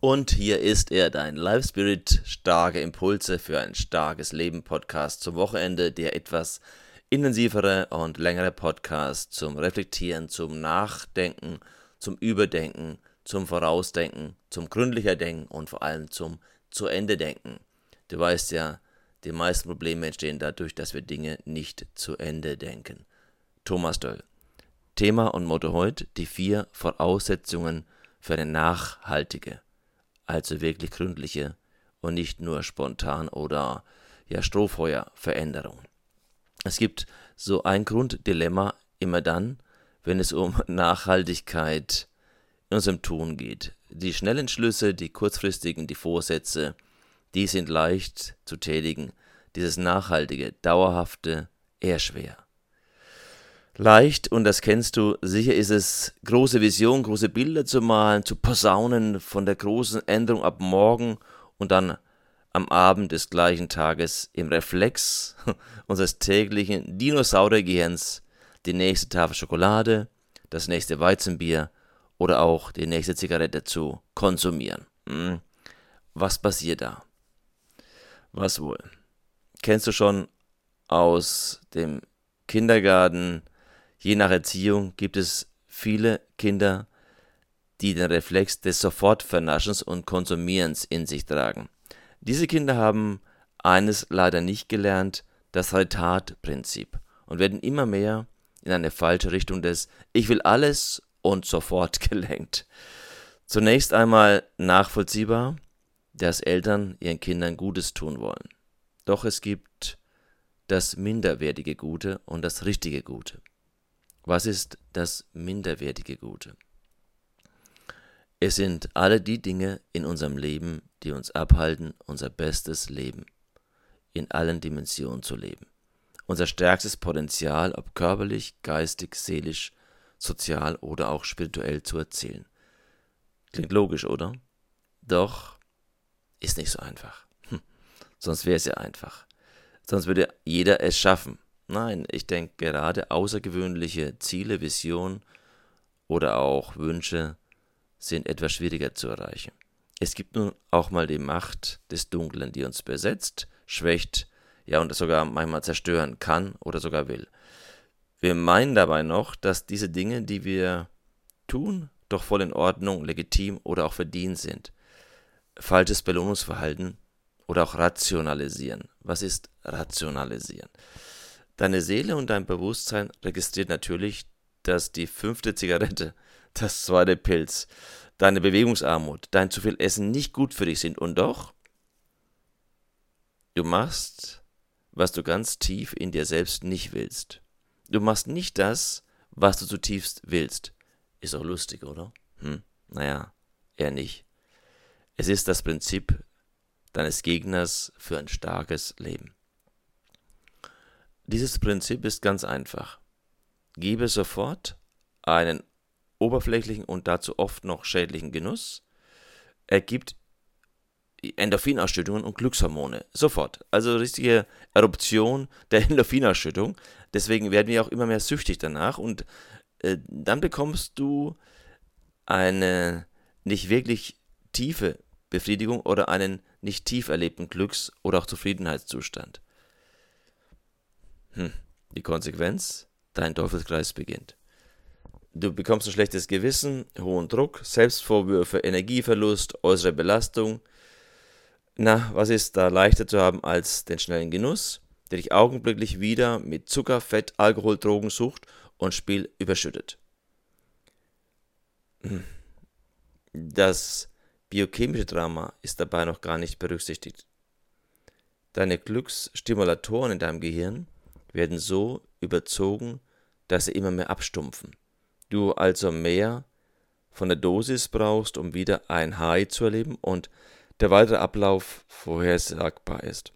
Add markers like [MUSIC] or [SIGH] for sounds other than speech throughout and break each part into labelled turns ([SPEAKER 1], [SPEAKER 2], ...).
[SPEAKER 1] Und hier ist er, dein Live Spirit, starke Impulse für ein starkes Leben Podcast zum Wochenende, der etwas intensivere und längere Podcast zum Reflektieren, zum Nachdenken, zum Überdenken, zum Vorausdenken, zum gründlicher Denken und vor allem zum zu Ende denken. Du weißt ja, die meisten Probleme entstehen dadurch, dass wir Dinge nicht zu Ende denken. Thomas Döll. Thema und Motto heute: die vier Voraussetzungen für eine nachhaltige, also wirklich gründliche und nicht nur spontan oder ja Strohfeuer Veränderung. Es gibt so ein Grunddilemma immer dann, wenn es um [LAUGHS] Nachhaltigkeit in unserem Tun geht. Die schnellen Schlüsse, die kurzfristigen, die Vorsätze, die sind leicht zu tätigen. Dieses nachhaltige, dauerhafte, eher schwer. Leicht, und das kennst du, sicher ist es, große Visionen, große Bilder zu malen, zu posaunen von der großen Änderung ab morgen und dann am Abend des gleichen Tages im Reflex [LAUGHS] unseres täglichen Dinosauriergehirns die nächste Tafel Schokolade, das nächste Weizenbier oder auch die nächste Zigarette zu konsumieren. Hm. Was passiert da? Was wohl? Kennst du schon aus dem Kindergarten, je nach Erziehung gibt es viele Kinder, die den Reflex des Sofortvernaschens und Konsumierens in sich tragen. Diese Kinder haben eines leider nicht gelernt, das Retard-Prinzip und werden immer mehr in eine falsche Richtung des Ich will alles und sofort [LAUGHS] gelenkt. Zunächst einmal nachvollziehbar, dass Eltern ihren Kindern Gutes tun wollen. Doch es gibt das minderwertige Gute und das richtige Gute. Was ist das minderwertige Gute? Es sind alle die Dinge in unserem Leben, die uns abhalten, unser bestes Leben in allen Dimensionen zu leben. Unser stärkstes Potenzial, ob körperlich, geistig, seelisch, sozial oder auch spirituell zu erzielen. Klingt logisch, oder? Doch ist nicht so einfach. Hm. Sonst wäre es ja einfach. Sonst würde jeder es schaffen. Nein, ich denke gerade außergewöhnliche Ziele, Visionen oder auch Wünsche sind etwas schwieriger zu erreichen. Es gibt nun auch mal die Macht des Dunklen, die uns besetzt, schwächt, ja und sogar manchmal zerstören kann oder sogar will. Wir meinen dabei noch, dass diese Dinge, die wir tun, doch voll in Ordnung, legitim oder auch verdient sind. Falsches Belohnungsverhalten oder auch rationalisieren. Was ist rationalisieren? Deine Seele und dein Bewusstsein registriert natürlich, dass die fünfte Zigarette, das zweite Pilz, deine Bewegungsarmut, dein zu viel Essen nicht gut für dich sind. Und doch, du machst, was du ganz tief in dir selbst nicht willst. Du machst nicht das, was du zutiefst willst. Ist auch lustig, oder? Hm, naja, eher nicht. Es ist das Prinzip deines Gegners für ein starkes Leben. Dieses Prinzip ist ganz einfach. Gebe sofort einen oberflächlichen und dazu oft noch schädlichen Genuss, ergibt Endorphinausschüttungen und Glückshormone. Sofort. Also richtige Eruption der [LAUGHS] Endorphinausschüttung. Deswegen werden wir auch immer mehr süchtig danach und äh, dann bekommst du eine nicht wirklich tiefe Befriedigung oder einen nicht tief erlebten Glücks- oder auch Zufriedenheitszustand. Hm. Die Konsequenz? Dein Teufelskreis beginnt. Du bekommst ein schlechtes Gewissen, hohen Druck, Selbstvorwürfe, Energieverlust, äußere Belastung. Na, was ist da leichter zu haben als den schnellen Genuss, der dich augenblicklich wieder mit Zucker, Fett, Alkohol, Drogensucht und Spiel überschüttet? Hm. Das biochemische Drama ist dabei noch gar nicht berücksichtigt. Deine Glücksstimulatoren in deinem Gehirn werden so überzogen, dass sie immer mehr abstumpfen. Du also mehr von der Dosis brauchst, um wieder ein High zu erleben und der weitere Ablauf vorhersagbar ist.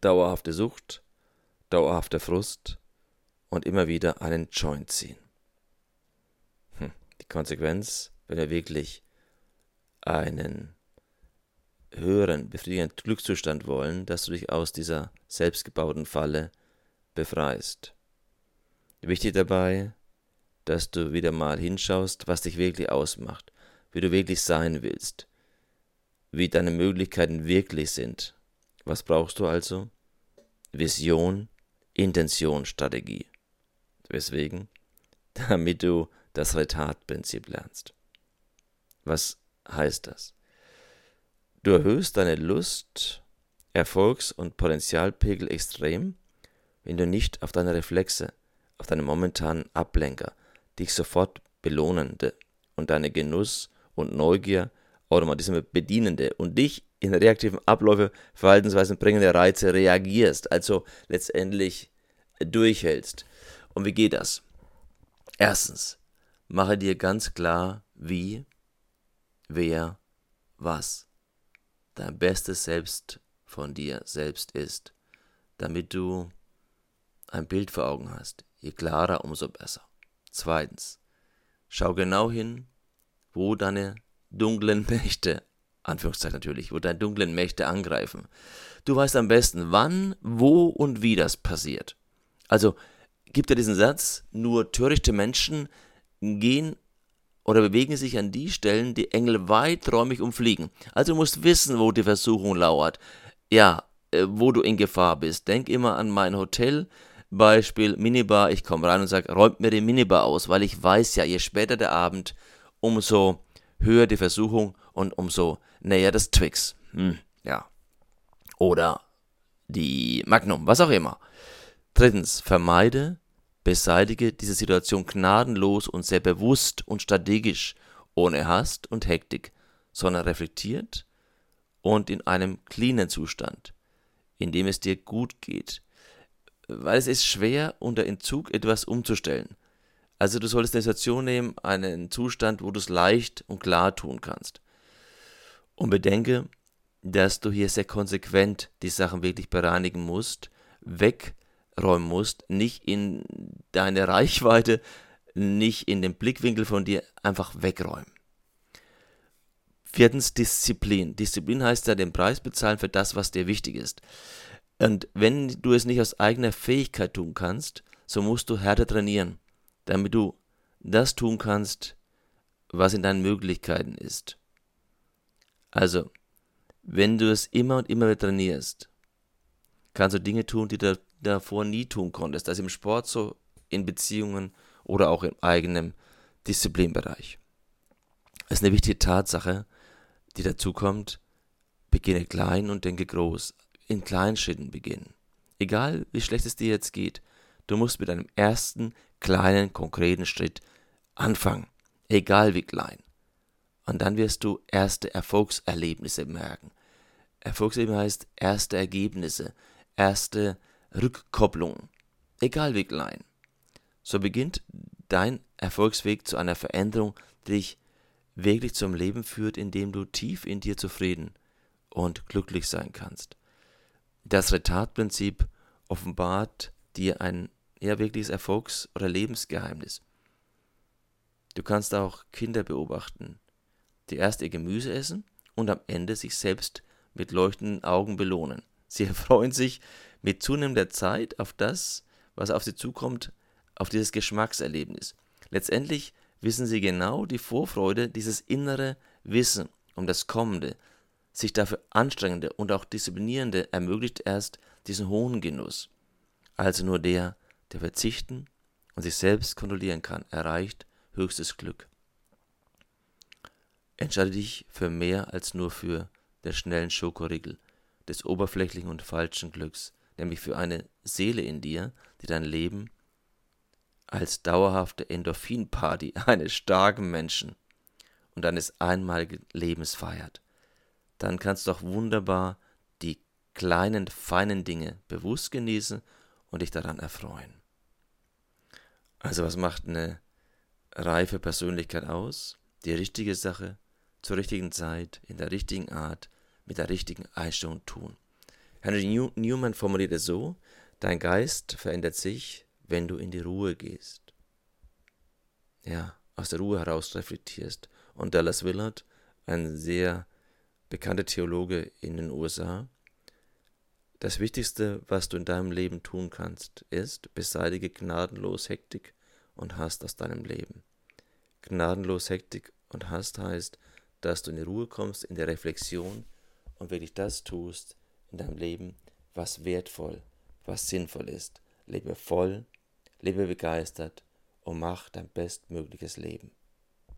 [SPEAKER 1] Dauerhafte Sucht, dauerhafter Frust und immer wieder einen Joint ziehen. Hm. Die Konsequenz, wenn wir wirklich einen höheren, befriedigenden Glückszustand wollen, dass du dich aus dieser selbstgebauten Falle befreist. Wichtig dabei, dass du wieder mal hinschaust, was dich wirklich ausmacht, wie du wirklich sein willst, wie deine Möglichkeiten wirklich sind. Was brauchst du also? Vision, Intention, Strategie. Weswegen? [LAUGHS] Damit du das Retard-Prinzip lernst. Was heißt das? Du erhöhst deine Lust, Erfolgs- und Potenzialpegel extrem, wenn du nicht auf deine Reflexe, auf deine momentanen Ablenker, dich sofort belohnende und deine Genuss und Neugier, Automatismus bedienende und dich in reaktiven Abläufe, Verhaltensweisen bringende Reize reagierst, also letztendlich durchhältst. Und wie geht das? Erstens, mache dir ganz klar, wie, wer, was dein bestes Selbst von dir selbst ist, damit du ein Bild vor Augen hast. Je klarer, umso besser. Zweitens, schau genau hin, wo deine dunklen [LAUGHS] Mächte, Anführungszeichen natürlich, wo deine dunklen Mächte angreifen. Du weißt am besten, wann, wo und wie das passiert. Also gibt er diesen Satz, nur törichte Menschen gehen oder bewegen sich an die Stellen, die Engel weiträumig umfliegen. Also du musst wissen, wo die Versuchung lauert. Ja, äh, wo du in Gefahr bist. Denk immer an mein Hotel. Beispiel Minibar. Ich komme rein und sage, räumt mir die Minibar aus, weil ich weiß ja, je später der Abend, umso höher die Versuchung und umso näher das Twix. Hm, ja. Oder die Magnum, was auch immer. Drittens, vermeide Beseitige diese Situation gnadenlos und sehr bewusst und strategisch, ohne Hast und Hektik, sondern reflektiert und in einem cleanen Zustand, in dem es dir gut geht. Weil es ist schwer, unter Entzug etwas umzustellen. Also du solltest eine Situation nehmen, einen Zustand, wo du es leicht und klar tun kannst. Und bedenke, dass du hier sehr konsequent die Sachen wirklich bereinigen musst, weg räumen musst, nicht in deine Reichweite, nicht in den Blickwinkel von dir, einfach wegräumen. Viertens Disziplin. Disziplin heißt ja den Preis bezahlen für das, was dir wichtig ist. Und wenn du es nicht aus eigener Fähigkeit tun kannst, so musst du härter trainieren, damit du das tun kannst, was in deinen Möglichkeiten ist. Also, wenn du es immer und immer wieder trainierst, kannst du Dinge tun, die du davor nie tun konntest. Das ist im Sport so, in Beziehungen oder auch im eigenen Disziplinbereich. Es ist eine wichtige Tatsache, die dazu kommt, beginne klein und denke groß. In kleinen Schritten beginnen. Egal wie schlecht es dir jetzt geht, du musst mit einem ersten kleinen, konkreten Schritt anfangen. Egal wie klein. Und dann wirst du erste Erfolgserlebnisse merken. Erfolgserlebnisse heißt erste Ergebnisse, erste Rückkopplung, egal wie klein. So beginnt dein Erfolgsweg zu einer Veränderung, die dich wirklich zum Leben führt, in dem du tief in dir zufrieden und glücklich sein kannst. Das Retardprinzip offenbart dir ein ja wirkliches Erfolgs- oder Lebensgeheimnis. Du kannst auch Kinder beobachten, die erst ihr Gemüse essen und am Ende sich selbst mit leuchtenden Augen belohnen. Sie [LAUGHS] erfreuen sich mit zunehmender Zeit auf das, was auf sie zukommt, auf dieses Geschmackserlebnis. Letztendlich wissen sie genau die Vorfreude, dieses innere Wissen um das Kommende, sich dafür anstrengende und auch disziplinierende ermöglicht erst diesen hohen Genuss. Also nur der, der verzichten und sich selbst kontrollieren kann, erreicht höchstes Glück. Entscheide dich für mehr als nur für den schnellen Schokoriegel des oberflächlichen und falschen Glücks, nämlich für eine Seele in dir, die dein Leben als dauerhafte Endorphinparty [LAUGHS] eines starken Menschen und eines einmaligen Lebens feiert. Dann kannst du auch wunderbar die kleinen, feinen Dinge bewusst genießen und dich daran erfreuen. Also was macht eine reife Persönlichkeit aus? Die richtige Sache zur richtigen Zeit, in der richtigen Art, mit der richtigen Einstellung tun. Henry New Newman formuliert es so, dein Geist verändert sich, wenn du in die Ruhe gehst. Ja, aus der Ruhe heraus reflektierst. Und Dallas Willard, ein sehr bekannter Theologe in den USA, das Wichtigste, was du in deinem Leben tun kannst, ist, beseitige gnadenlos Hektik und Hast aus deinem Leben. Gnadenlos Hektik und Hast heißt, dass du in die Ruhe kommst, in der Reflexion, und wirklich das tust in deinem Leben, was wertvoll, was sinnvoll ist. Lebe voll, lebe begeistert und mach dein bestmögliches Leben.